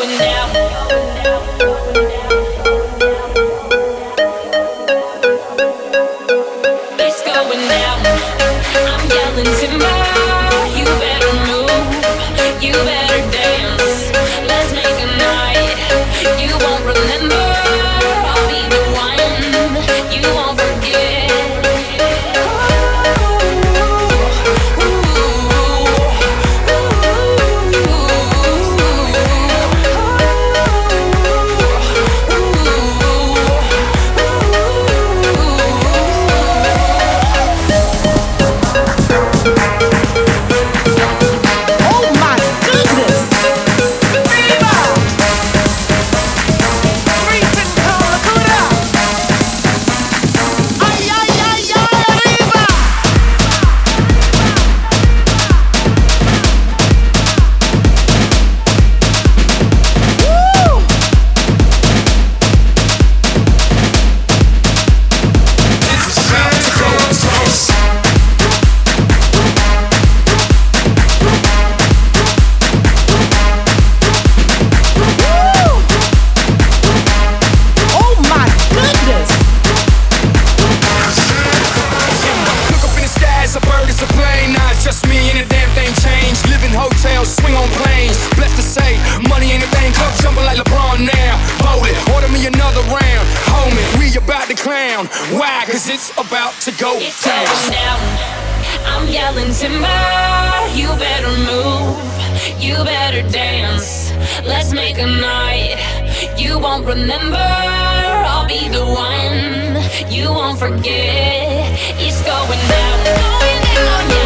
going down. swing on planes. Blessed to say, money ain't a thing. Club jumping like LeBron now. Hold it, order me another round. Homie, we about to clown. Why? Cause it's about to go it's down. Going down. I'm yelling timber. You better move. You better dance. Let's make a night. You won't remember. I'll be the one. You won't forget. It's going down. Going down.